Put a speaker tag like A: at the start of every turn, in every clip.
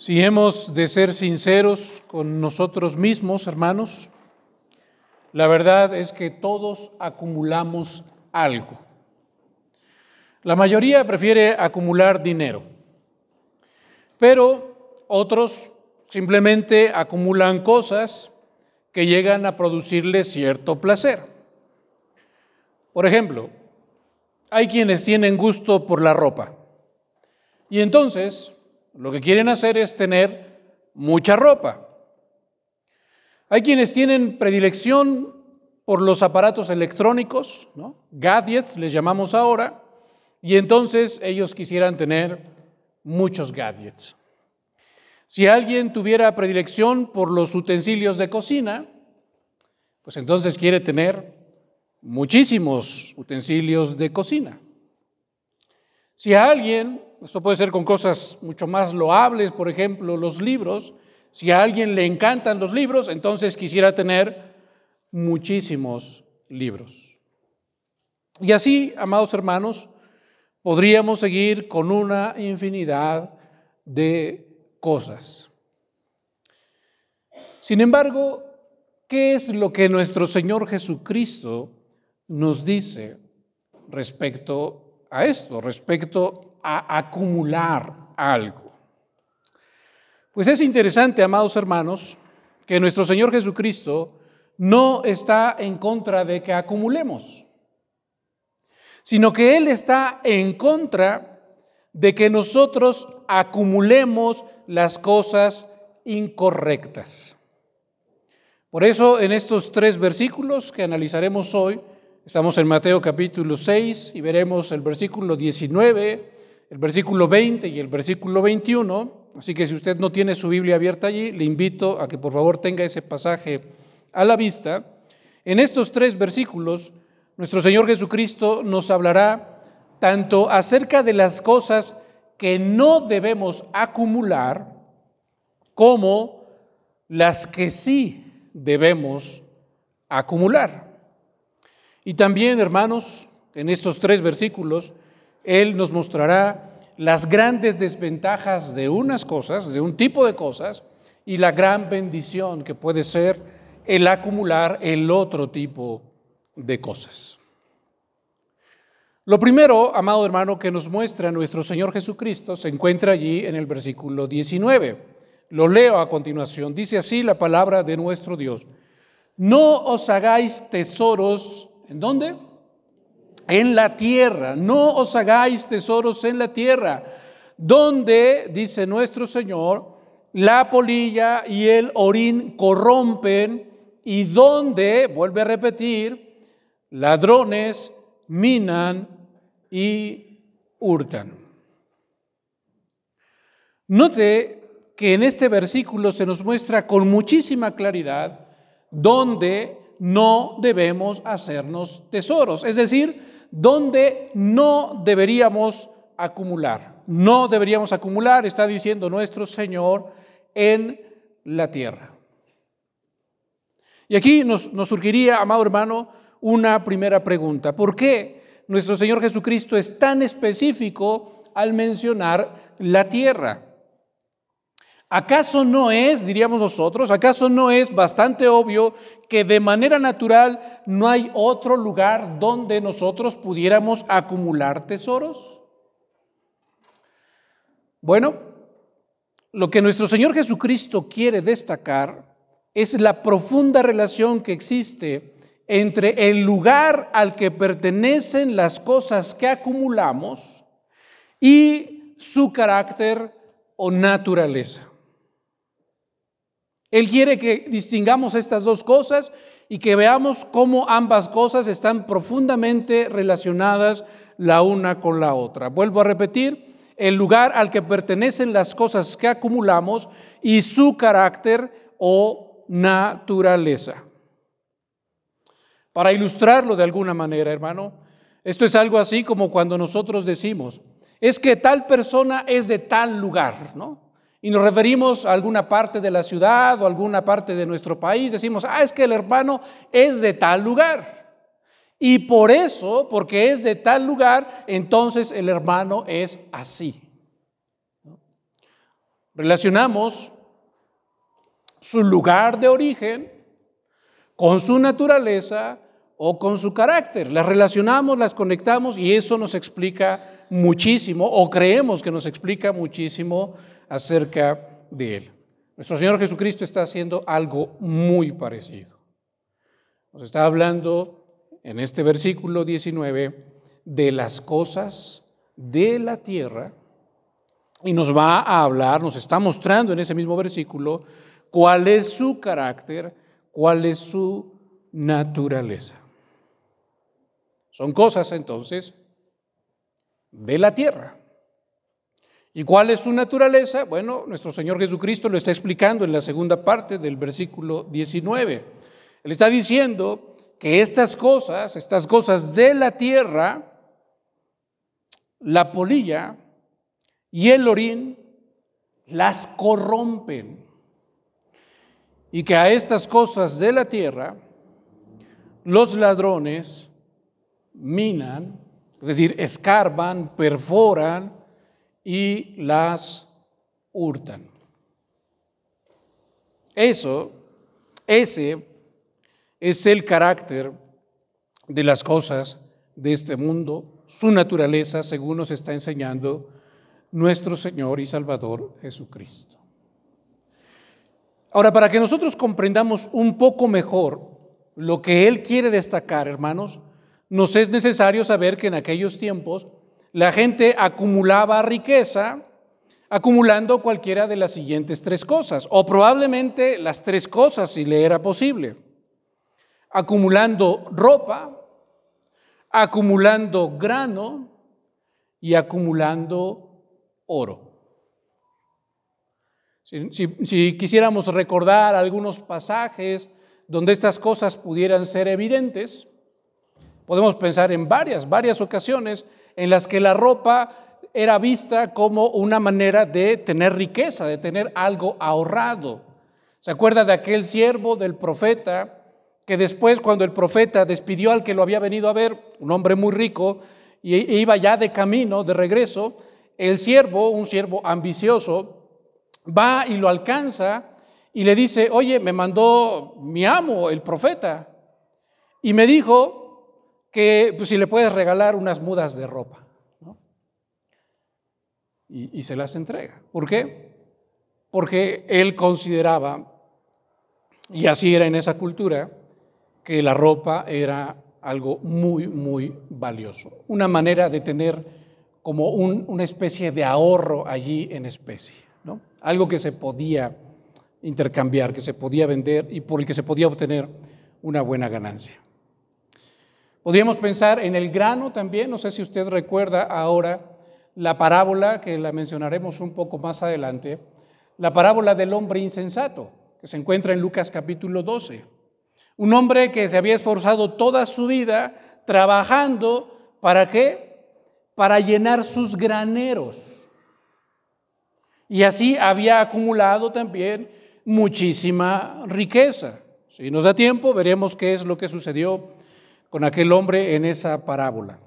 A: Si hemos de ser sinceros con nosotros mismos, hermanos, la verdad es que todos acumulamos algo. La mayoría prefiere acumular dinero, pero otros simplemente acumulan cosas que llegan a producirles cierto placer. Por ejemplo, hay quienes tienen gusto por la ropa y entonces lo que quieren hacer es tener mucha ropa. Hay quienes tienen predilección por los aparatos electrónicos, gadgets les llamamos ahora, y entonces ellos quisieran tener muchos gadgets. Si alguien tuviera predilección por los utensilios de cocina, pues entonces quiere tener muchísimos utensilios de cocina. Si a alguien, esto puede ser con cosas mucho más loables, por ejemplo, los libros, si a alguien le encantan los libros, entonces quisiera tener muchísimos libros. Y así, amados hermanos, podríamos seguir con una infinidad de cosas. Sin embargo, ¿qué es lo que nuestro Señor Jesucristo nos dice respecto a esto, respecto a acumular algo? Pues es interesante, amados hermanos, que nuestro Señor Jesucristo no está en contra de que acumulemos sino que Él está en contra de que nosotros acumulemos las cosas incorrectas. Por eso en estos tres versículos que analizaremos hoy, estamos en Mateo capítulo 6 y veremos el versículo 19, el versículo 20 y el versículo 21, así que si usted no tiene su Biblia abierta allí, le invito a que por favor tenga ese pasaje a la vista. En estos tres versículos nuestro Señor Jesucristo nos hablará tanto acerca de las cosas que no debemos acumular como las que sí debemos acumular. Y también, hermanos, en estos tres versículos, Él nos mostrará las grandes desventajas de unas cosas, de un tipo de cosas, y la gran bendición que puede ser el acumular el otro tipo de cosas. Lo primero, amado hermano, que nos muestra nuestro Señor Jesucristo se encuentra allí en el versículo 19. Lo leo a continuación. Dice así la palabra de nuestro Dios. No os hagáis tesoros, ¿en dónde? En la tierra. No os hagáis tesoros en la tierra, donde, dice nuestro Señor, la polilla y el orín corrompen y donde, vuelve a repetir, ladrones minan y hurtan. Note que en este versículo se nos muestra con muchísima claridad dónde no debemos hacernos tesoros, es decir, dónde no deberíamos acumular. No deberíamos acumular, está diciendo nuestro Señor, en la tierra. Y aquí nos, surgiría, amado hermano, una primera pregunta. ¿Por qué nuestro Señor Jesucristo es tan específico al mencionar la tierra? ¿Acaso no es, diríamos nosotros, acaso no es bastante obvio que de manera natural no hay otro lugar donde nosotros pudiéramos acumular tesoros? Bueno, lo que nuestro Señor Jesucristo quiere destacar es la profunda relación que existe entre el lugar al que pertenecen las cosas que acumulamos y su carácter o naturaleza. Él quiere que distingamos estas dos cosas y que veamos cómo ambas cosas están profundamente relacionadas la una con la otra. Vuelvo a repetir, el lugar al que pertenecen las cosas que acumulamos y su carácter o naturaleza. Para ilustrarlo de alguna manera, hermano, esto es algo así como cuando nosotros decimos, es que tal persona es de tal lugar, ¿no? Y nos referimos a alguna parte de la ciudad o alguna parte de nuestro país, decimos, ah, es que el hermano es de tal lugar. Y por eso, porque es de tal lugar, entonces el hermano es así. Relacionamos su lugar de origen con su naturaleza o con su carácter. Las relacionamos, las conectamos y eso nos explica muchísimo o creemos que nos explica muchísimo acerca de Él. Nuestro Señor Jesucristo está haciendo algo muy parecido. Nos está hablando en este versículo 19 de las cosas de la tierra y nos va a hablar, nos está mostrando en ese mismo versículo cuál es su carácter, cuál es su naturaleza. Son cosas entonces de la tierra. ¿Y cuál es su naturaleza? Bueno, nuestro Señor Jesucristo lo está explicando en la segunda parte del versículo 19. Él está diciendo que estas cosas, estas cosas de la tierra, la polilla y el orín, las corrompen. Y que a estas cosas de la tierra, los ladrones minan, es decir, escarban, perforan y las hurtan. Eso, ese es el carácter de las cosas de este mundo, su naturaleza, según nos está enseñando nuestro Señor y Salvador Jesucristo. Ahora, para que nosotros comprendamos un poco mejor lo que Él quiere destacar, hermanos, nos es necesario saber que en aquellos tiempos la gente acumulaba riqueza acumulando cualquiera de las siguientes tres cosas, o probablemente las tres cosas si le era posible. Acumulando ropa, acumulando grano y acumulando oro. Si, quisiéramos recordar algunos pasajes donde estas cosas pudieran ser evidentes, podemos pensar en varias, varias ocasiones en las que la ropa era vista como una manera de tener riqueza, de tener algo ahorrado. ¿Se acuerda de aquel siervo del profeta que después cuando el profeta despidió al que lo había venido a ver, un hombre muy rico, y iba ya de camino, de regreso, el siervo, un siervo ambicioso, va y lo alcanza y le dice, oye, me mandó mi amo, el profeta, y me dijo que pues, si le puedes regalar unas mudas de ropa. Y, y se las entrega. ¿Por qué? Porque él consideraba, y así era en esa cultura, que la ropa era algo muy, muy valioso. Una manera de tener como una especie de ahorro allí en especie, ¿no? Algo que se podía intercambiar, que se podía vender y por el que se podía obtener una buena ganancia. Podríamos pensar en el grano también, no sé si usted recuerda ahora la parábola, que la mencionaremos un poco más adelante, la parábola del hombre insensato, que se encuentra en Lucas capítulo 12. Un hombre que se había esforzado toda su vida trabajando, ¿para qué? Para llenar sus graneros. Y así había acumulado también muchísima riqueza. Si nos da tiempo, veremos qué es lo que sucedió con aquel hombre en esa parábola.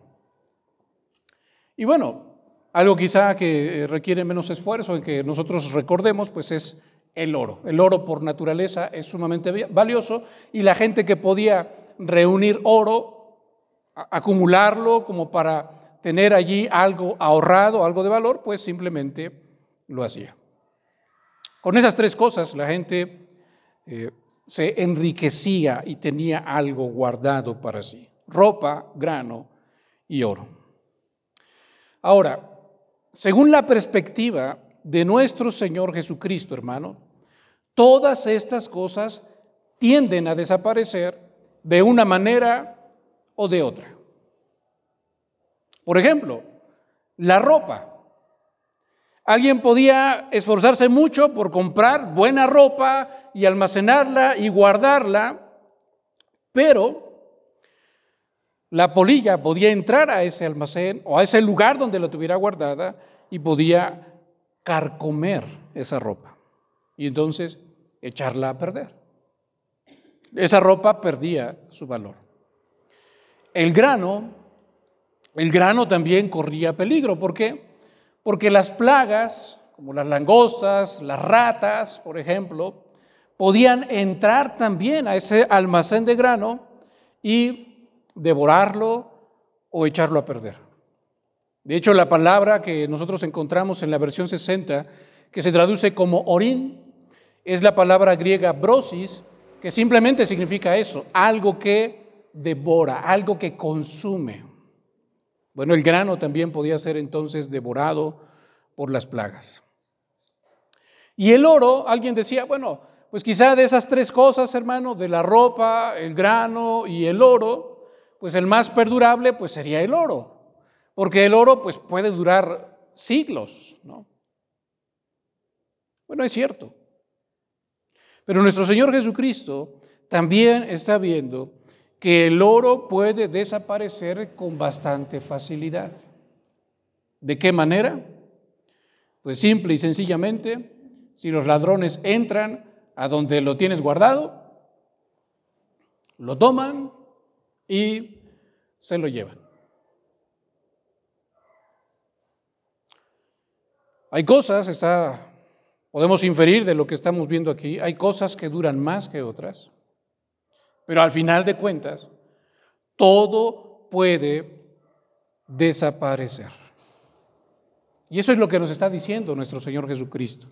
A: Y bueno, algo quizá que requiere menos esfuerzo en que nosotros recordemos, pues es el oro. El oro por naturaleza es sumamente valioso y la gente que podía reunir oro, acumularlo como para tener allí algo ahorrado, algo de valor, pues simplemente lo hacía. Con esas tres cosas la gente eh, se enriquecía y tenía algo guardado para sí. Ropa, grano y oro. Ahora, según la perspectiva de nuestro Señor Jesucristo, hermano, todas estas cosas tienden a desaparecer de una manera o de otra. Por ejemplo, la ropa. Alguien podía esforzarse mucho por comprar buena ropa y almacenarla y guardarla, pero la polilla podía entrar a ese almacén o a ese lugar donde la tuviera guardada y podía carcomer esa ropa y entonces echarla a perder. Esa ropa perdía su valor. El grano, el grano también corría peligro. ¿Por qué? Porque las plagas, como las langostas, las ratas, por ejemplo, podían entrar también a ese almacén de grano y devorarlo o echarlo a perder. De hecho, la palabra que nosotros encontramos en la versión 60, que se traduce como orín, es la palabra griega brosis, que simplemente significa eso, algo que devora, algo que consume. Bueno, el grano también podía ser entonces devorado por las plagas. Y el oro, alguien decía, bueno, pues quizá de esas tres cosas, hermano, de la ropa, el grano y el oro, pues el más perdurable pues sería el oro, porque el oro pues puede durar siglos, ¿no? Bueno, es cierto. Pero nuestro Señor Jesucristo también está viendo que el oro puede desaparecer con bastante facilidad. ¿De qué manera? Pues simple y sencillamente, si los ladrones entran a donde lo tienes guardado, lo toman y se lo llevan. Hay cosas, está, podemos inferir de lo que estamos viendo aquí, hay cosas que duran más que otras. Pero al final de cuentas, todo puede desaparecer. Y eso es lo que nos está diciendo nuestro Señor Jesucristo.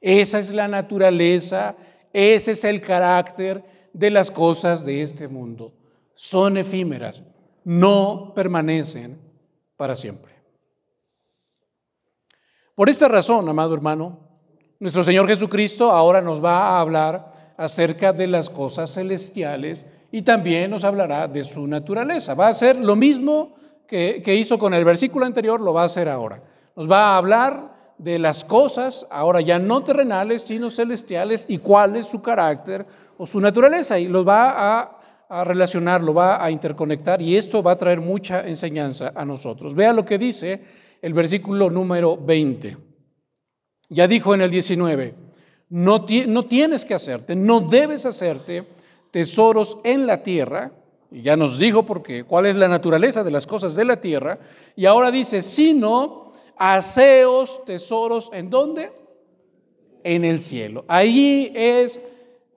A: Esa es la naturaleza, ese es el carácter de las cosas de este mundo. Son efímeras, no permanecen para siempre. Por esta razón, amado hermano, nuestro Señor Jesucristo ahora nos va a hablar acerca de las cosas celestiales y también nos hablará de su naturaleza. Va a ser lo mismo que, hizo con el versículo anterior, lo va a hacer ahora. Nos va a hablar de las cosas, ahora ya no terrenales, sino celestiales, y cuál es su carácter o su naturaleza. Y los va a, a relacionar, lo va a interconectar, y esto va a traer mucha enseñanza a nosotros. Vea lo que dice el versículo número 20. Ya dijo en el 19. No, tienes que hacerte, no debes hacerte tesoros en la tierra. Y ya nos dijo porque cuál es la naturaleza de las cosas de la tierra. Y ahora dice, sino aseos tesoros en dónde? En el cielo. Ahí es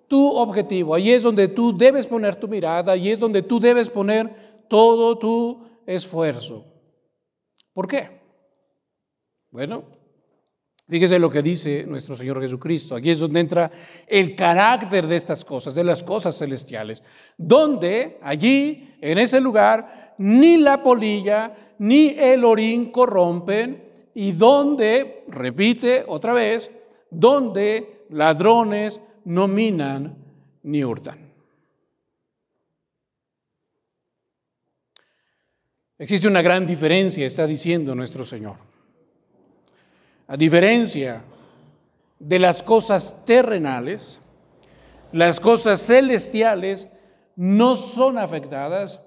A: tu objetivo, ahí es donde tú debes poner tu mirada, ahí es donde tú debes poner todo tu esfuerzo. ¿Por qué? Bueno, Fíjese lo que dice nuestro Señor Jesucristo. Aquí es donde entra el carácter de estas cosas, de las cosas celestiales. Donde allí, en ese lugar, ni la polilla ni el orín corrompen y donde, repite otra vez, donde ladrones no minan ni hurtan. Existe una gran diferencia, está diciendo nuestro Señor. A diferencia de las cosas terrenales, las cosas celestiales no son afectadas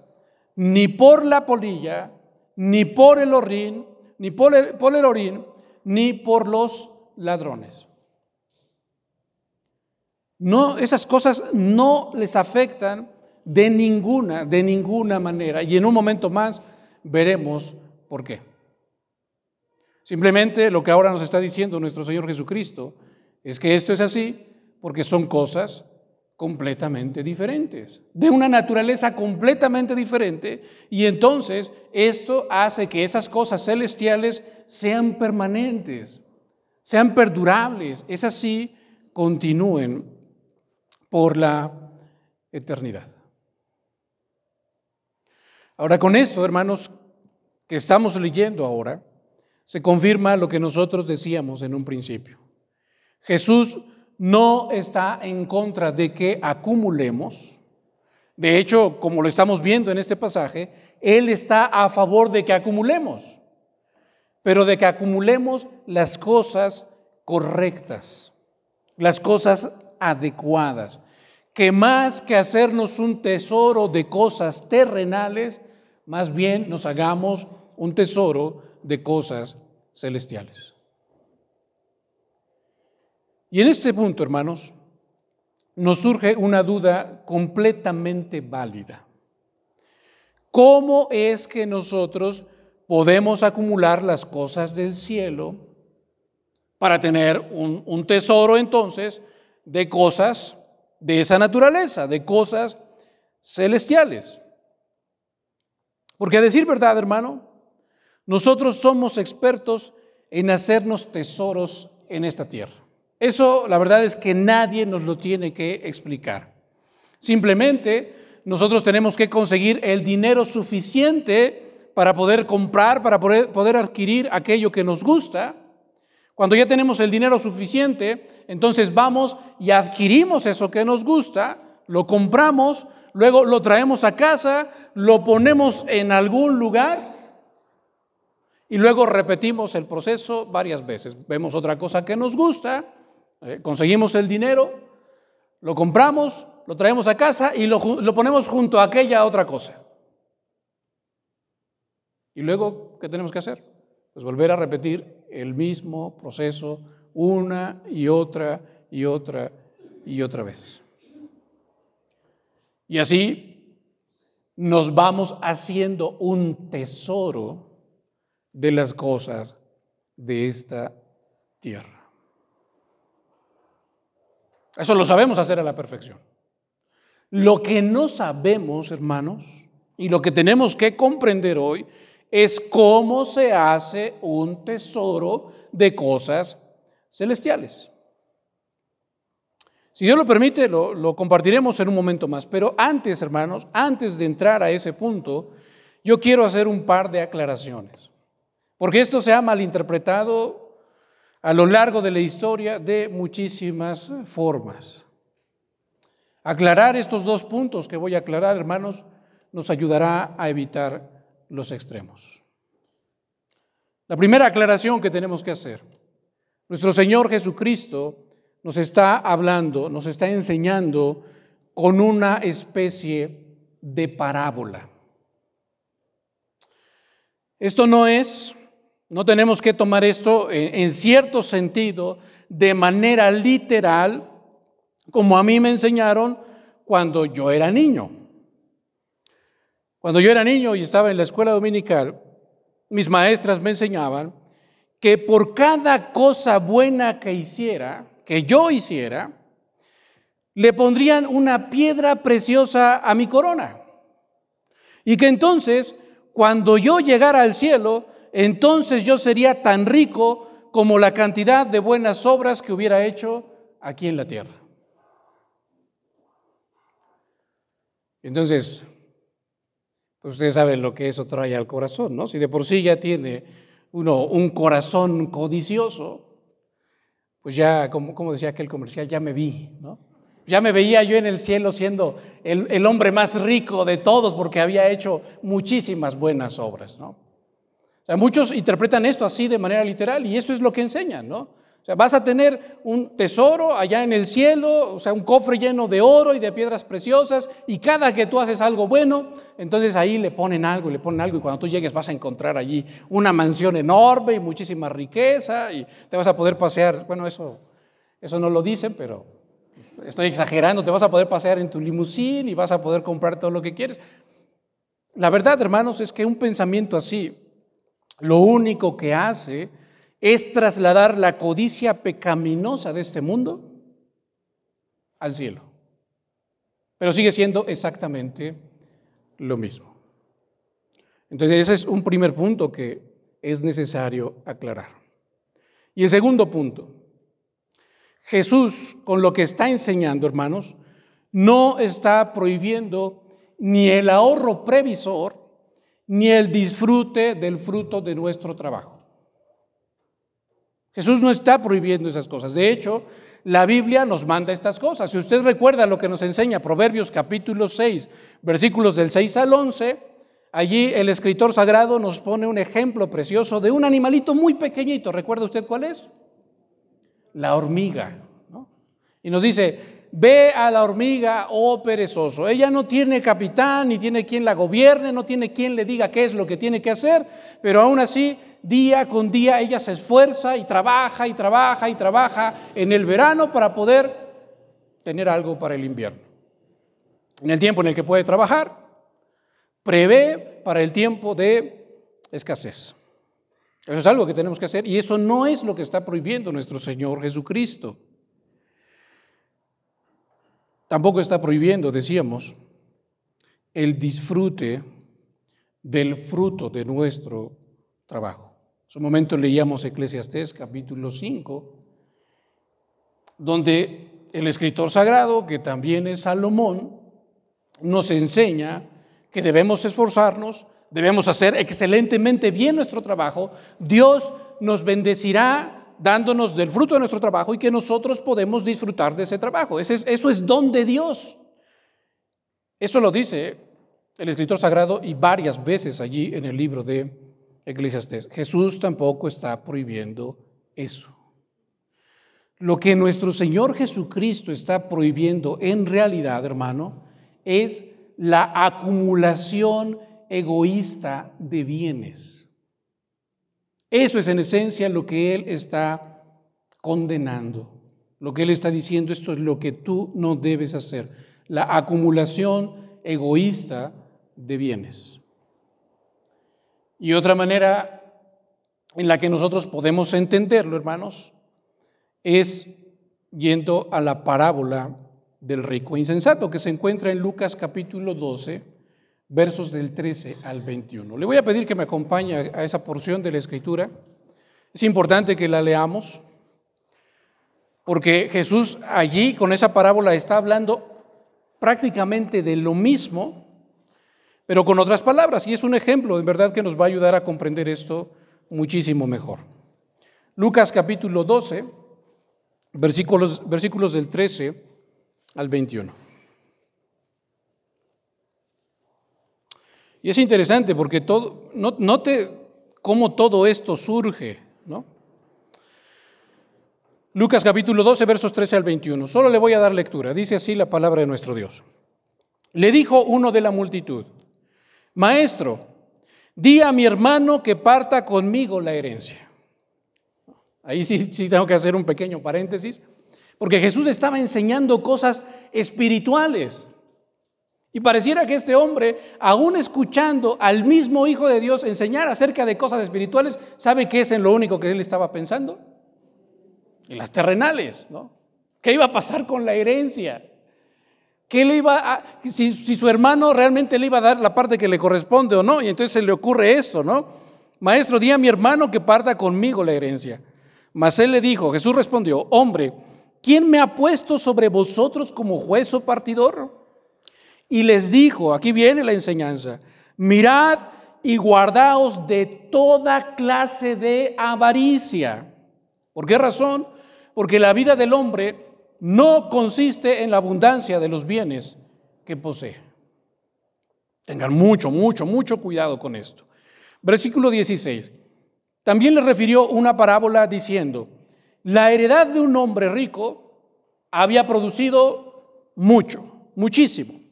A: ni por la polilla, ni por el orín, ni por el, por el orín, ni por los ladrones. No, esas cosas no les afectan de ninguna, de ninguna manera. Y en un momento más veremos por qué. Simplemente lo que ahora nos está diciendo nuestro Señor Jesucristo es que esto es así porque son cosas completamente diferentes, de una naturaleza completamente diferente, y entonces esto hace que esas cosas celestiales sean permanentes, sean perdurables, es así, continúen por la eternidad. Ahora con esto, hermanos, que estamos leyendo ahora, se confirma lo que nosotros decíamos en un principio. Jesús no está en contra de que acumulemos. De hecho, como lo estamos viendo en este pasaje, Él está a favor de que acumulemos, pero de que acumulemos las cosas correctas, las cosas adecuadas, que más que hacernos un tesoro de cosas terrenales, más bien nos hagamos un tesoro de cosas celestiales. Y en este punto, hermanos, nos surge una duda completamente válida. ¿Cómo es que nosotros podemos acumular las cosas del cielo para tener un, un tesoro entonces de cosas de esa naturaleza, de cosas celestiales. Porque a decir verdad, hermano, nosotros somos expertos en hacernos tesoros en esta tierra. Eso la verdad es que nadie nos lo tiene que explicar. Simplemente nosotros tenemos que conseguir el dinero suficiente para poder comprar, para poder, adquirir aquello que nos gusta. Cuando ya tenemos el dinero suficiente, entonces vamos y adquirimos eso que nos gusta, lo compramos, luego lo traemos a casa, lo ponemos en algún lugar y luego repetimos el proceso varias veces. Vemos otra cosa que nos gusta, eh, conseguimos el dinero, lo compramos, lo traemos a casa y lo, lo ponemos junto a aquella otra cosa. Y luego, ¿qué tenemos que hacer? Pues volver a repetir el mismo proceso una y otra y otra y otra vez. Y así nos vamos haciendo un tesoro de las cosas de esta tierra. Eso lo sabemos hacer a la perfección. Lo que no sabemos, hermanos, y lo que tenemos que comprender hoy es cómo se hace un tesoro de cosas celestiales. Si Dios lo permite, lo, lo, compartiremos en un momento más. Pero antes, hermanos, antes de entrar a ese punto, yo quiero hacer un par de aclaraciones. Porque esto se ha malinterpretado a lo largo de la historia de muchísimas formas. Aclarar estos dos puntos que voy a aclarar, hermanos, nos ayudará a evitar los extremos. La primera aclaración que tenemos que hacer, nuestro Señor Jesucristo nos está hablando, nos está enseñando con una especie de parábola. Esto no es no tenemos que tomar esto en cierto sentido de manera literal, como a mí me enseñaron cuando yo era niño. Cuando yo era niño y estaba en la escuela dominical, mis maestras me enseñaban que por cada cosa buena que hiciera, que yo hiciera, le pondrían una piedra preciosa a mi corona. Y que entonces, cuando yo llegara al cielo, entonces yo sería tan rico como la cantidad de buenas obras que hubiera hecho aquí en la tierra. Entonces, pues ustedes saben lo que eso trae al corazón, ¿no? Si de por sí ya tiene uno un corazón codicioso, pues ya, como, como decía aquel comercial, ya me vi, ¿no? Ya me veía yo en el cielo siendo el, el hombre más rico de todos porque había hecho muchísimas buenas obras, ¿no? Sea, muchos interpretan esto así de manera literal y eso es lo que enseñan, ¿no? O sea, vas a tener un tesoro allá en el cielo, o sea, un cofre lleno de oro y de piedras preciosas, y cada que tú haces algo bueno, entonces ahí le ponen algo, le ponen algo, y cuando tú llegues vas a encontrar allí una mansión enorme y muchísima riqueza, y te vas a poder pasear, bueno, eso, eso no lo dicen, pero estoy exagerando, te vas a poder pasear en tu limusín y vas a poder comprar todo lo que quieres. La verdad, hermanos, es que un pensamiento así lo único que hace es trasladar la codicia pecaminosa de este mundo al cielo. Pero sigue siendo exactamente lo mismo. Entonces ese es un primer punto que es necesario aclarar. Y el segundo punto, Jesús con lo que está enseñando, hermanos, no está prohibiendo ni el ahorro previsor ni el disfrute del fruto de nuestro trabajo. Jesús no está prohibiendo esas cosas. De hecho, la Biblia nos manda estas cosas. Si usted recuerda lo que nos enseña Proverbios capítulo 6, versículos del 6 al 11, allí el escritor sagrado nos pone un ejemplo precioso de un animalito muy pequeñito. ¿Recuerda usted cuál es? La hormiga. Y nos dice, Ve a la hormiga, oh perezoso. Ella no tiene capitán, ni tiene quien la gobierne, no tiene quien le diga qué es lo que tiene que hacer, pero aún así, día con día, ella se esfuerza y trabaja y trabaja y trabaja en el verano para poder tener algo para el invierno. En el tiempo en el que puede trabajar, prevé para el tiempo de escasez. Eso es algo que tenemos que hacer y eso no es lo que está prohibiendo nuestro Señor Jesucristo. Tampoco está prohibiendo, decíamos, el disfrute del fruto de nuestro trabajo. En un momento leíamos Eclesiastés capítulo 5, donde el escritor sagrado, que también es Salomón, nos enseña que debemos esforzarnos, debemos hacer excelentemente bien nuestro trabajo, Dios nos bendecirá dándonos del fruto de nuestro trabajo y que nosotros podemos disfrutar de ese trabajo. Eso es, eso es don de Dios. Eso lo dice el escritor sagrado y varias veces allí en el libro de Eclesiastés. Jesús tampoco está prohibiendo eso. Lo que nuestro Señor Jesucristo está prohibiendo en realidad, hermano, es la acumulación egoísta de bienes. Eso es en esencia lo que Él está condenando. Lo que Él está diciendo, esto es lo que tú no debes hacer. La acumulación egoísta de bienes. Y otra manera en la que nosotros podemos entenderlo, hermanos, es yendo a la parábola del rico insensato que se encuentra en Lucas capítulo 12, versos del 13 al 21. Le voy a pedir que me acompañe a esa porción de la escritura. Es importante que la leamos porque Jesús allí con esa parábola está hablando prácticamente de lo mismo pero con otras palabras. Y es un ejemplo, en verdad, que nos va a ayudar a comprender esto muchísimo mejor. Lucas capítulo 12, versículos, versículos del 13 al 21. Y es interesante porque todo, note cómo todo esto surge, ¿no? Lucas capítulo 12, versos 13 al 21. Solo le voy a dar lectura. Dice así la palabra de nuestro Dios. Le dijo uno de la multitud, Maestro, di a mi hermano que parta conmigo la herencia. Ahí sí, sí tengo que hacer un pequeño paréntesis, porque Jesús estaba enseñando cosas espirituales. Y pareciera que este hombre, aún escuchando al mismo Hijo de Dios enseñar acerca de cosas espirituales, ¿sabe qué es en lo único que él estaba pensando? En las terrenales, ¿no? ¿Qué iba a pasar con la herencia? ¿Qué le iba a, si, su hermano realmente le iba a dar la parte que le corresponde o no? Y entonces se le ocurre esto, ¿no? Maestro, di a mi hermano que parta conmigo la herencia. Mas él le dijo, Jesús respondió, hombre, ¿quién me ha puesto sobre vosotros como juez o partidor? Y les dijo, aquí viene la enseñanza, mirad y guardaos de toda clase de avaricia. ¿Por qué razón? Porque la vida del hombre no consiste en la abundancia de los bienes que posee. Tengan mucho, mucho, mucho cuidado con esto. Versículo 16. También le refirió una parábola diciendo, la heredad de un hombre rico había producido mucho, muchísimo.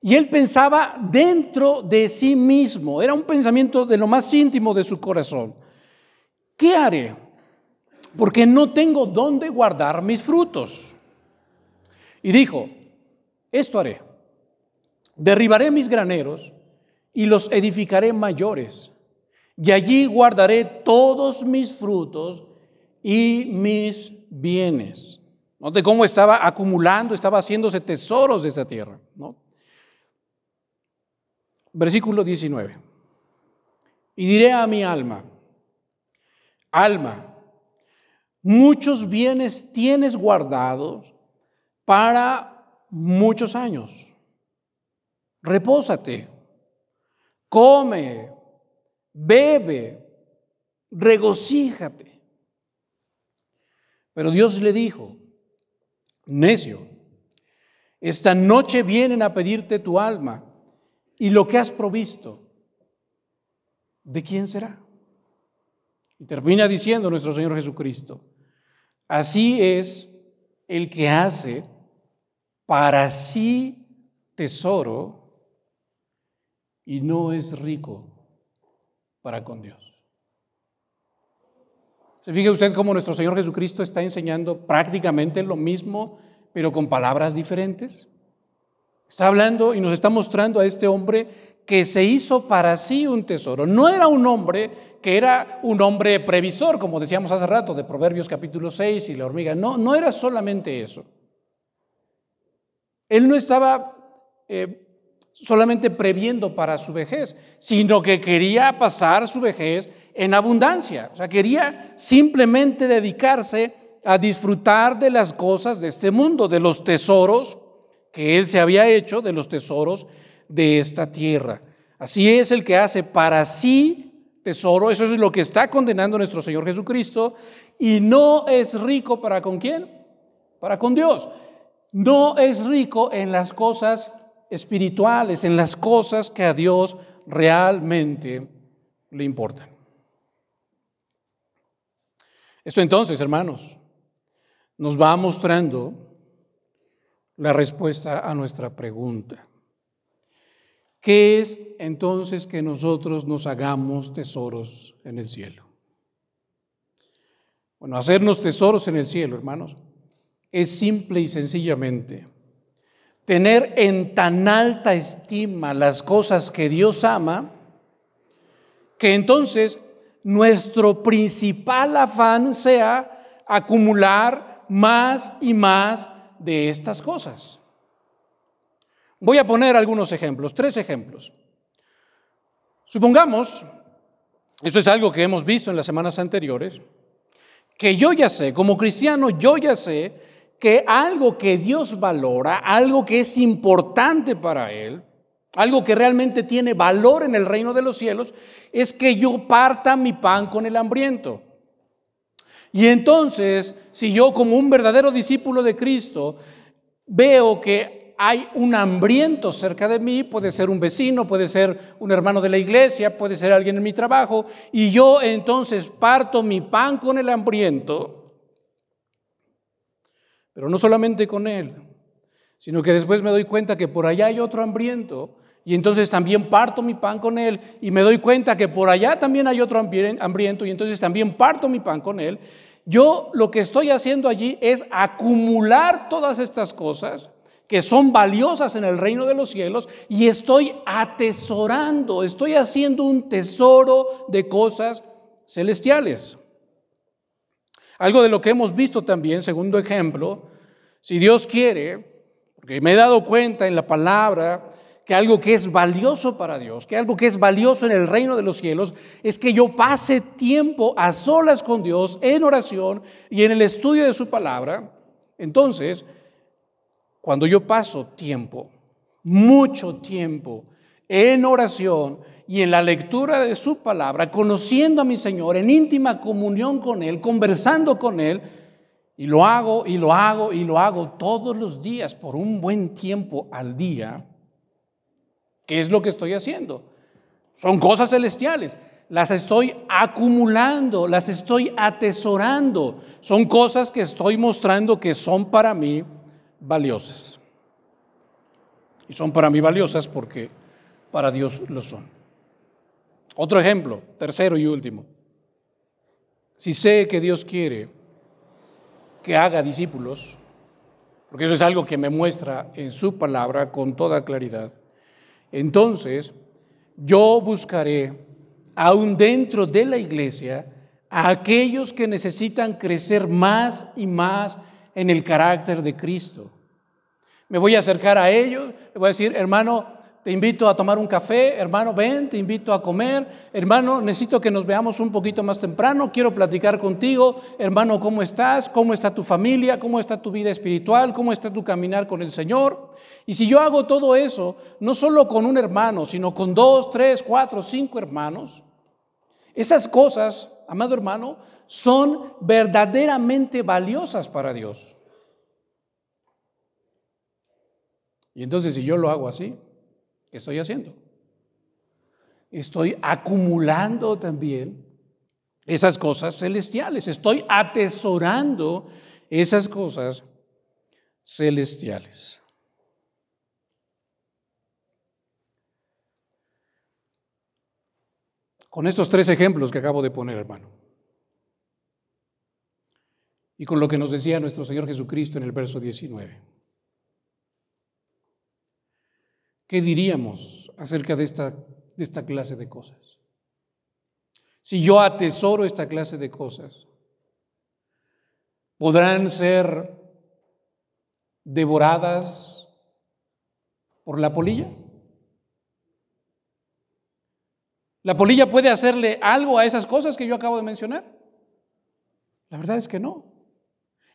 A: Y él pensaba dentro de sí mismo, era un pensamiento de lo más íntimo de su corazón. ¿Qué haré? porque no tengo dónde guardar mis frutos. Y dijo, esto haré, derribaré mis graneros y los edificaré mayores, y allí guardaré todos mis frutos y mis bienes. Note cómo estaba acumulando, estaba haciéndose tesoros de esta tierra. ¿no? Versículo 19. Y diré a mi alma, alma, muchos bienes tienes guardados para muchos años. Repósate, come, bebe, regocíjate. Pero Dios le dijo, necio, esta noche vienen a pedirte tu alma y lo que has provisto, ¿de quién será? Y termina diciendo nuestro Señor Jesucristo, así es el que hace para sí tesoro y no es rico para con Dios. ¿Se fija usted cómo nuestro Señor Jesucristo está enseñando prácticamente lo mismo, pero con palabras diferentes? Está hablando y nos está mostrando a este hombre que se hizo para sí un tesoro. No era un hombre que era un hombre previsor, como decíamos hace rato, de Proverbios capítulo 6 y la hormiga. No, no era solamente eso. Él no estaba eh, solamente previendo para su vejez, sino que quería pasar su vejez en abundancia. O sea, quería simplemente dedicarse a disfrutar de las cosas de este mundo, de los tesoros que él se había hecho, de los tesoros de esta tierra. Así es el que hace para sí tesoro, eso es lo que está condenando nuestro Señor Jesucristo, y no es rico para con quién? Para con Dios. No es rico en las cosas espirituales, en las cosas que a Dios realmente le importan. Esto entonces, hermanos, nos va mostrando la respuesta a nuestra pregunta. ¿Qué es entonces que nosotros nos hagamos tesoros en el cielo? Bueno, hacernos tesoros en el cielo, hermanos, es simple y sencillamente tener en tan alta estima las cosas que Dios ama, que entonces nuestro principal afán sea acumular más y más de estas cosas. Voy a poner algunos ejemplos, tres ejemplos. Supongamos, eso es algo que hemos visto en las semanas anteriores, que yo ya sé, como cristiano, yo ya sé que algo que Dios valora, algo que es importante para Él, algo que realmente tiene valor en el reino de los cielos, es que yo parta mi pan con el hambriento. Y entonces, si yo como un verdadero discípulo de Cristo veo que hay un hambriento cerca de mí, puede ser un vecino, puede ser un hermano de la iglesia, puede ser alguien en mi trabajo, y yo entonces parto mi pan con el hambriento, pero no solamente con él, sino que después me doy cuenta que por allá hay otro hambriento y entonces también parto mi pan con él y me doy cuenta que por allá también hay otro hambriento y entonces también parto mi pan con él. Yo lo que estoy haciendo allí es acumular todas estas cosas que son valiosas en el reino de los cielos y estoy atesorando, estoy haciendo un tesoro de cosas celestiales. Algo de lo que hemos visto también, segundo ejemplo, si Dios quiere, porque me he dado cuenta en la palabra que algo que es valioso para Dios, que algo que es valioso en el reino de los cielos, es que yo pase tiempo a solas con Dios en oración y en el estudio de su palabra. Entonces, cuando yo paso tiempo, mucho tiempo, en oración y en la lectura de su palabra, conociendo a mi Señor, en íntima comunión con Él, conversando con Él, y lo hago y lo hago y lo hago todos los días por un buen tiempo al día, ¿qué es lo que estoy haciendo? Son cosas celestiales. Las estoy acumulando, las estoy atesorando. Son cosas que estoy mostrando que son para mí valiosas. Y son para mí valiosas porque para Dios lo son. Otro ejemplo, tercero y último. Si sé que Dios quiere que haga discípulos, porque eso es algo que me muestra en su palabra con toda claridad, entonces yo buscaré, aún dentro de la iglesia, a aquellos que necesitan crecer más y más en el carácter de Cristo. Me voy a acercar a ellos, le voy a decir, hermano, te invito a tomar un café, hermano, ven, te invito a comer, hermano, necesito que nos veamos un poquito más temprano, quiero platicar contigo, hermano, ¿cómo estás? ¿Cómo está tu familia? ¿Cómo está tu vida espiritual? ¿Cómo está tu caminar con el Señor? Y si yo hago todo eso, no solo con un hermano, sino con dos, tres, cuatro, cinco hermanos, esas cosas, amado hermano, son verdaderamente valiosas para Dios. Y entonces si yo lo hago así, ¿Qué estoy haciendo? Estoy acumulando también esas cosas celestiales. Estoy atesorando esas cosas celestiales. Con estos tres ejemplos que acabo de poner, hermano, y con lo que nos decía nuestro Señor Jesucristo en el verso 19. ¿Qué diríamos acerca de esta, de esta clase de cosas? si yo atesoro esta clase de cosas, podrán ser devoradas por la polilla. ¿La polilla puede hacerle algo a esas cosas que yo acabo de mencionar? La verdad es que no.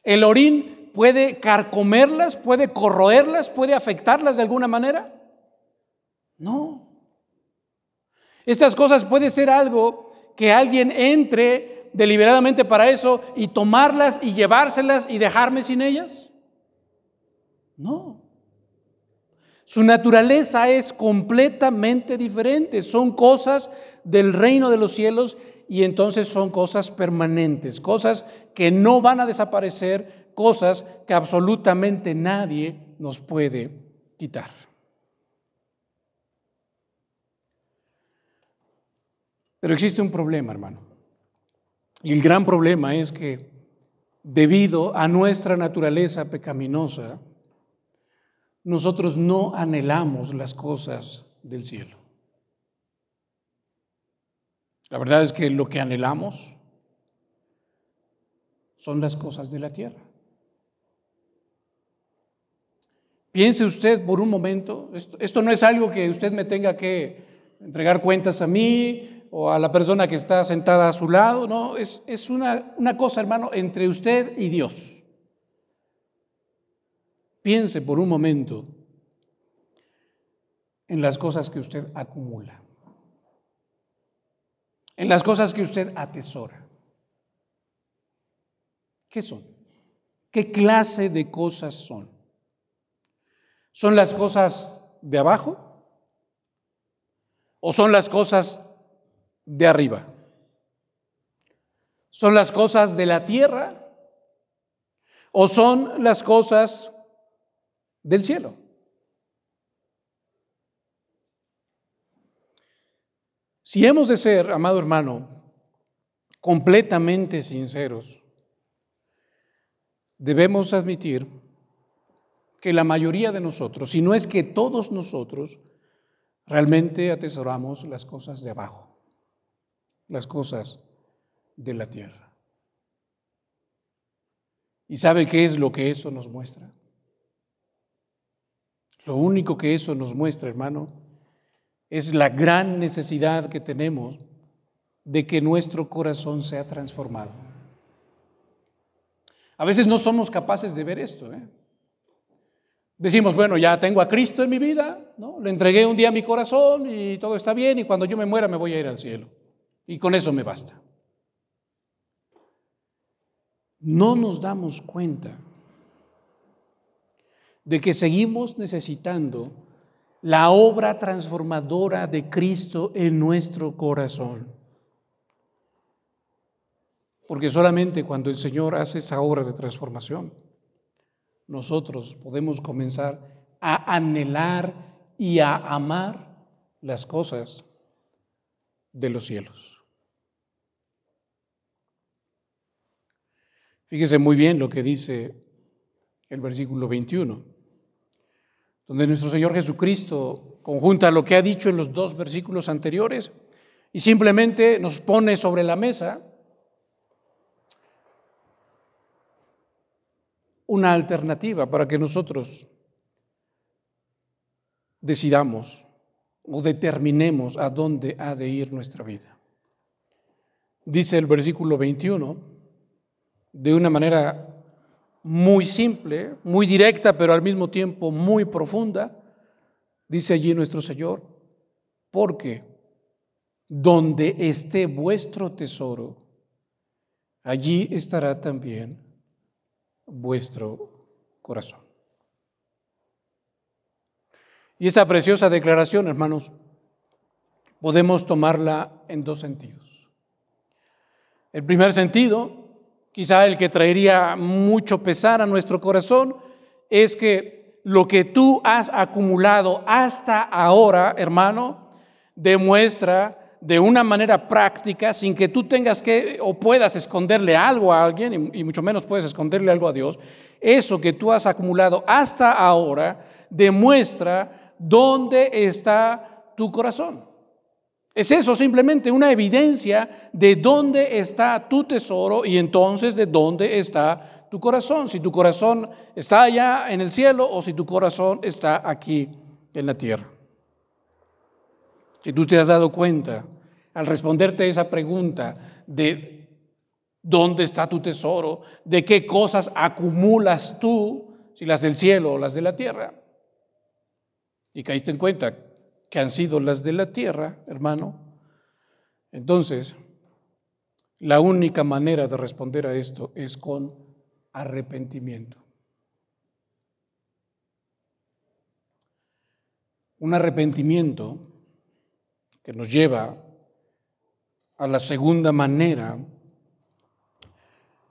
A: ¿El orín puede carcomerlas, puede corroerlas, puede afectarlas de alguna manera? No. Estas cosas puede ser algo que alguien entre deliberadamente para eso y tomarlas y llevárselas y dejarme sin ellas. No. Su naturaleza es completamente diferente. Son cosas del reino de los cielos y entonces son cosas permanentes, cosas que no van a desaparecer, cosas que absolutamente nadie nos puede quitar. Pero existe un problema, hermano. Y el gran problema es que debido a nuestra naturaleza pecaminosa, nosotros no anhelamos las cosas del cielo. La verdad es que lo que anhelamos son las cosas de la tierra. Piense usted por un momento, esto, no es algo que usted me tenga que entregar cuentas a mí o a la persona que está sentada a su lado, no, es, es una, una cosa, hermano, entre usted y Dios. Piense por un momento en las cosas que usted acumula, en las cosas que usted atesora. ¿Qué son? ¿Qué clase de cosas son? ¿Son las cosas de abajo? ¿O son las cosas de arriba. ¿Son las cosas de la tierra o son las cosas del cielo? Si hemos de ser, amado hermano, completamente sinceros, debemos admitir que la mayoría de nosotros, si no es que todos nosotros, realmente atesoramos las cosas de abajo las cosas de la tierra. ¿Y sabe qué es lo que eso nos muestra? Lo único que eso nos muestra, hermano, es la gran necesidad que tenemos de que nuestro corazón sea transformado. A veces no somos capaces de ver esto. ¿eh? Decimos, bueno, ya tengo a Cristo en mi vida, ¿no? le entregué un día mi corazón y todo está bien y cuando yo me muera me voy a ir al cielo. Y con eso me basta. No nos damos cuenta de que seguimos necesitando la obra transformadora de Cristo en nuestro corazón. Porque solamente cuando el Señor hace esa obra de transformación, nosotros podemos comenzar a anhelar y a amar las cosas de los cielos. Fíjese muy bien lo que dice el versículo 21, donde nuestro Señor Jesucristo conjunta lo que ha dicho en los dos versículos anteriores y simplemente nos pone sobre la mesa una alternativa para que nosotros decidamos o determinemos a dónde ha de ir nuestra vida. Dice el versículo 21, de una manera muy simple, muy directa, pero al mismo tiempo muy profunda, dice allí nuestro Señor, porque donde esté vuestro tesoro, allí estará también vuestro corazón. Y esta preciosa declaración, hermanos, podemos tomarla en dos sentidos. El primer sentido quizá el que traería mucho pesar a nuestro corazón, es que lo que tú has acumulado hasta ahora, hermano, demuestra de una manera práctica, sin que tú tengas que o puedas esconderle algo a alguien, y mucho menos puedes esconderle algo a Dios, eso que tú has acumulado hasta ahora demuestra dónde está tu corazón. Es eso simplemente una evidencia de dónde está tu tesoro y entonces de dónde está tu corazón. Si tu corazón está allá en el cielo o si tu corazón está aquí en la tierra. Si tú te has dado cuenta al responderte esa pregunta de dónde está tu tesoro, de qué cosas acumulas tú, si las del cielo o las de la tierra, y caíste en cuenta que han sido las de la tierra, hermano, entonces la única manera de responder a esto es con arrepentimiento. Un arrepentimiento que nos lleva a la segunda manera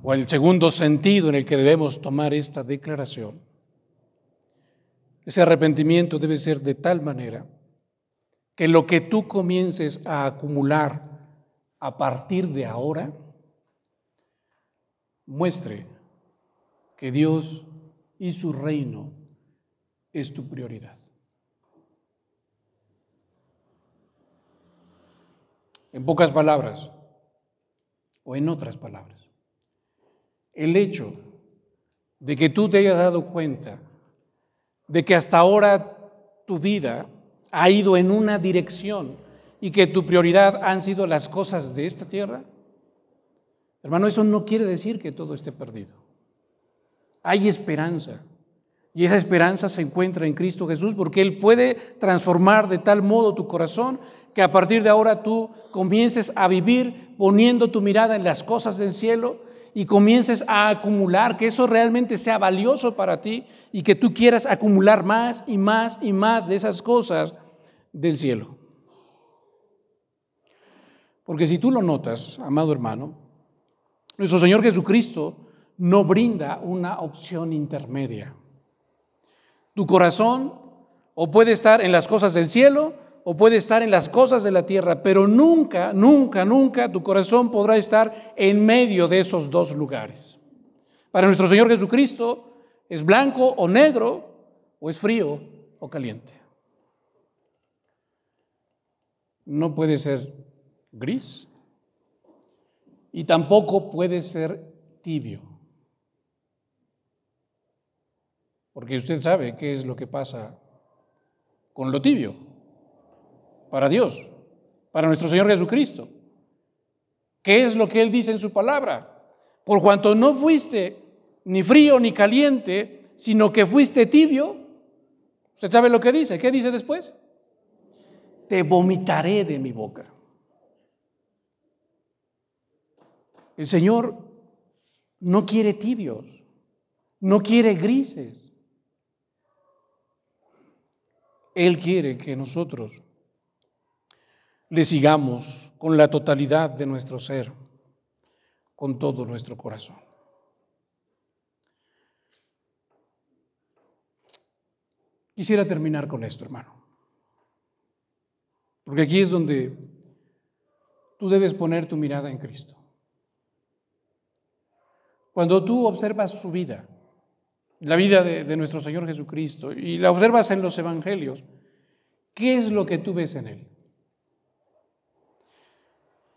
A: o al segundo sentido en el que debemos tomar esta declaración. Ese arrepentimiento debe ser de tal manera que lo que tú comiences a acumular a partir de ahora muestre que Dios y su reino es tu prioridad. En pocas palabras, o en otras palabras, el hecho de que tú te hayas dado cuenta de que hasta ahora tu vida ha ido en una dirección y que tu prioridad han sido las cosas de esta tierra, hermano, eso no quiere decir que todo esté perdido. Hay esperanza. Y esa esperanza se encuentra en Cristo Jesús porque Él puede transformar de tal modo tu corazón que a partir de ahora tú comiences a vivir poniendo tu mirada en las cosas del cielo y comiences a acumular, que eso realmente sea valioso para ti y que tú quieras acumular más y más y más de esas cosas del cielo. Porque si tú lo notas, amado hermano, nuestro Señor Jesucristo no brinda una opción intermedia. Tu corazón o puede estar en las cosas del cielo o puede estar en las cosas de la tierra, pero nunca, nunca, nunca tu corazón podrá estar en medio de esos dos lugares. Para nuestro Señor Jesucristo es blanco o negro o es frío o caliente. No puede ser gris y tampoco puede ser tibio. Porque usted sabe qué es lo que pasa con lo tibio para Dios, para nuestro Señor Jesucristo. ¿Qué es lo que Él dice en su palabra? Por cuanto no fuiste ni frío ni caliente, sino que fuiste tibio, ¿usted sabe lo que dice? ¿Qué dice después? Te vomitaré de mi boca. El Señor no quiere tibios, no quiere grises. Él quiere que nosotros le sigamos con la totalidad de nuestro ser, con todo nuestro corazón. Quisiera terminar con esto, hermano. Porque aquí es donde tú debes poner tu mirada en Cristo. Cuando tú observas su vida, la vida de, nuestro Señor Jesucristo, y la observas en los Evangelios, ¿qué es lo que tú ves en Él?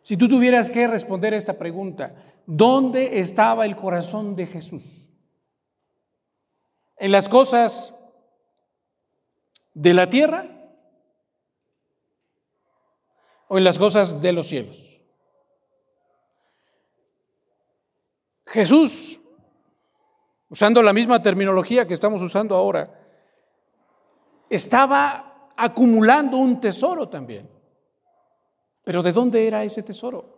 A: Si tú tuvieras que responder esta pregunta, ¿dónde estaba el corazón de Jesús? ¿En las cosas de la tierra o en las cosas de los cielos. Jesús, usando la misma terminología que estamos usando ahora, estaba acumulando un tesoro también. Pero ¿de dónde era ese tesoro?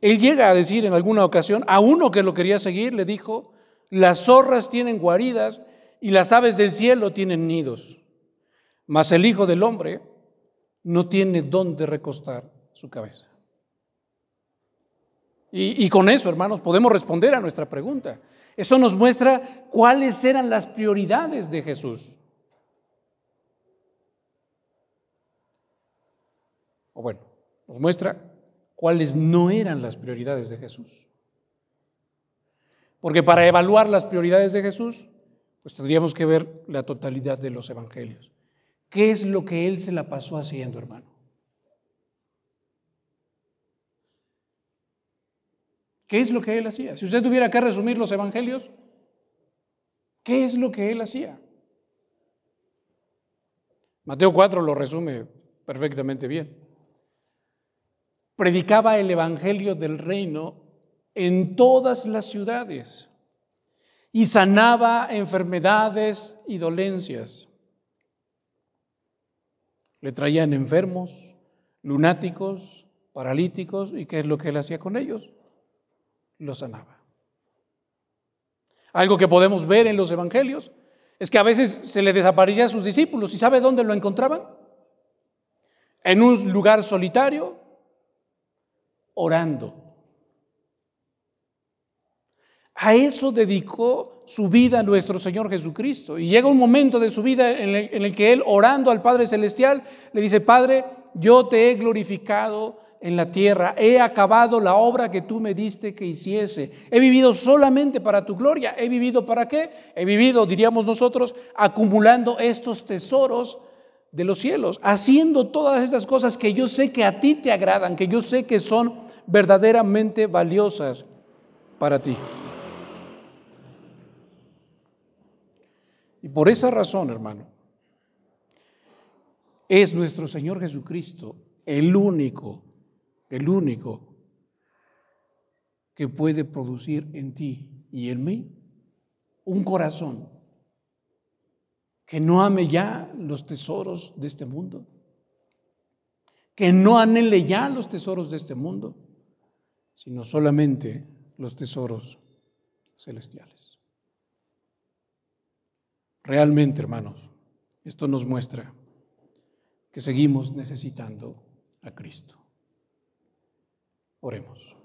A: Él llega a decir en alguna ocasión, a uno que lo quería seguir, le dijo, las zorras tienen guaridas y las aves del cielo tienen nidos mas el Hijo del Hombre no tiene dónde recostar su cabeza. Y, y, con eso, hermanos, podemos responder a nuestra pregunta. Eso nos muestra cuáles eran las prioridades de Jesús. O bueno, nos muestra cuáles no eran las prioridades de Jesús. Porque para evaluar las prioridades de Jesús, pues tendríamos que ver la totalidad de los evangelios. ¿Qué es lo que él se la pasó haciendo, hermano? ¿Qué es lo que él hacía? Si usted tuviera que resumir los evangelios, ¿qué es lo que él hacía? Mateo 4 lo resume perfectamente bien. Predicaba el evangelio del reino en todas las ciudades y sanaba enfermedades y dolencias. Le traían enfermos, lunáticos, paralíticos, ¿y qué es lo que él hacía con ellos? Los sanaba. Algo que podemos ver en los evangelios es que a veces se le desaparecía a sus discípulos y ¿sabe dónde lo encontraban? En un lugar solitario, orando. A eso dedicó su vida nuestro Señor Jesucristo. Y llega un momento de su vida en el, en el, que Él, orando al Padre Celestial, le dice, Padre, yo te he glorificado en la tierra, he acabado la obra que tú me diste que hiciese. He vivido solamente para tu gloria. ¿He vivido para qué? He vivido, diríamos nosotros, acumulando estos tesoros de los cielos, haciendo todas estas cosas que yo sé que a ti te agradan, que yo sé que son verdaderamente valiosas para ti. Y por esa razón, hermano, es nuestro Señor Jesucristo el único, el único que puede producir en ti y en mí un corazón que no ame ya los tesoros de este mundo, que no anhele ya los tesoros de este mundo, sino solamente los tesoros celestiales. Realmente, hermanos, esto nos muestra que seguimos necesitando a Cristo. Oremos.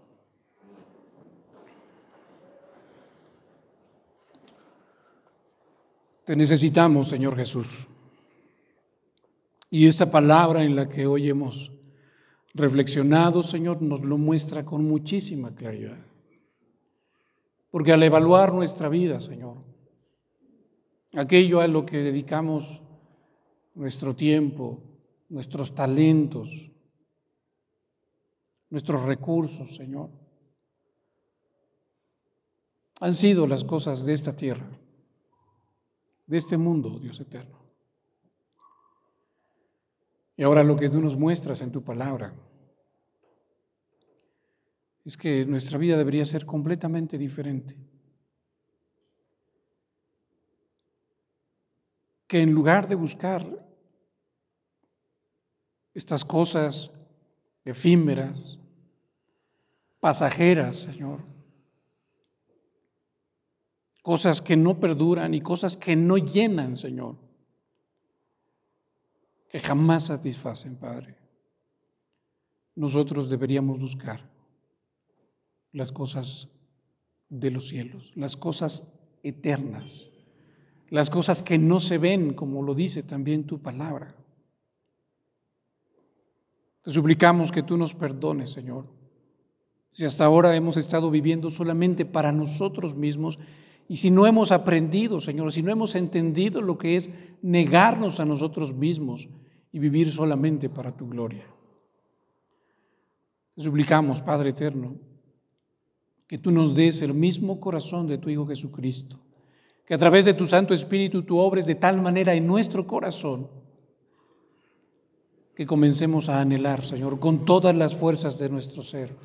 A: Te necesitamos, Señor Jesús. Y esta palabra en la que hoy hemos reflexionado, Señor, nos lo muestra con muchísima claridad. Porque al evaluar nuestra vida, Señor, aquello a lo que dedicamos nuestro tiempo, nuestros talentos, nuestros recursos, Señor. Han sido las cosas de esta tierra, de este mundo, Dios eterno. Y ahora lo que tú nos muestras en tu palabra es que nuestra vida debería ser completamente diferente. Que en lugar de buscar estas cosas efímeras, pasajeras, Señor, cosas que no perduran y cosas que no llenan, Señor, que jamás satisfacen, Padre. Nosotros deberíamos buscar las cosas de los cielos, las cosas eternas las cosas que no se ven, como lo dice también tu palabra. Te suplicamos que tú nos perdones, Señor. Si hasta ahora hemos estado viviendo solamente para nosotros mismos y si no hemos aprendido, Señor, si no hemos entendido lo que es negarnos a nosotros mismos y vivir solamente para tu gloria. Te suplicamos, Padre eterno, que tú nos des el mismo corazón de tu Hijo Jesucristo que a través de tu Santo Espíritu tú obres de tal manera en nuestro corazón que comencemos a anhelar, Señor, con todas las fuerzas de nuestro ser,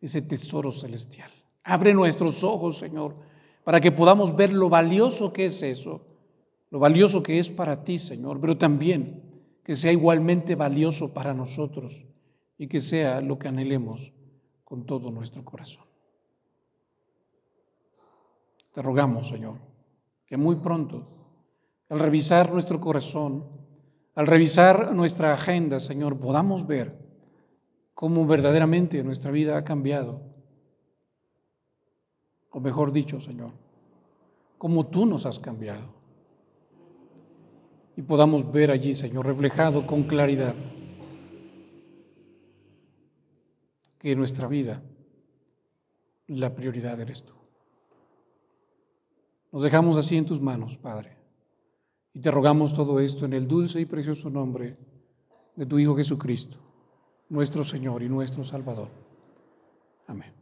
A: ese tesoro celestial. Abre nuestros ojos, Señor, para que podamos ver lo valioso que es eso, lo valioso que es para ti, Señor, pero también que sea igualmente valioso para nosotros y que sea lo que anhelemos con todo nuestro corazón. Te rogamos, Señor que muy pronto, al revisar nuestro corazón, al revisar nuestra agenda, Señor, podamos ver cómo verdaderamente nuestra vida ha cambiado. O mejor dicho, Señor, cómo tú nos has cambiado. Y podamos ver allí, Señor, reflejado con claridad que nuestra vida, la prioridad eres tú. Nos dejamos así en tus manos, Padre, Y te rogamos todo esto en el dulce y precioso nombre de tu Hijo Jesucristo, nuestro Señor y nuestro Salvador. Amén.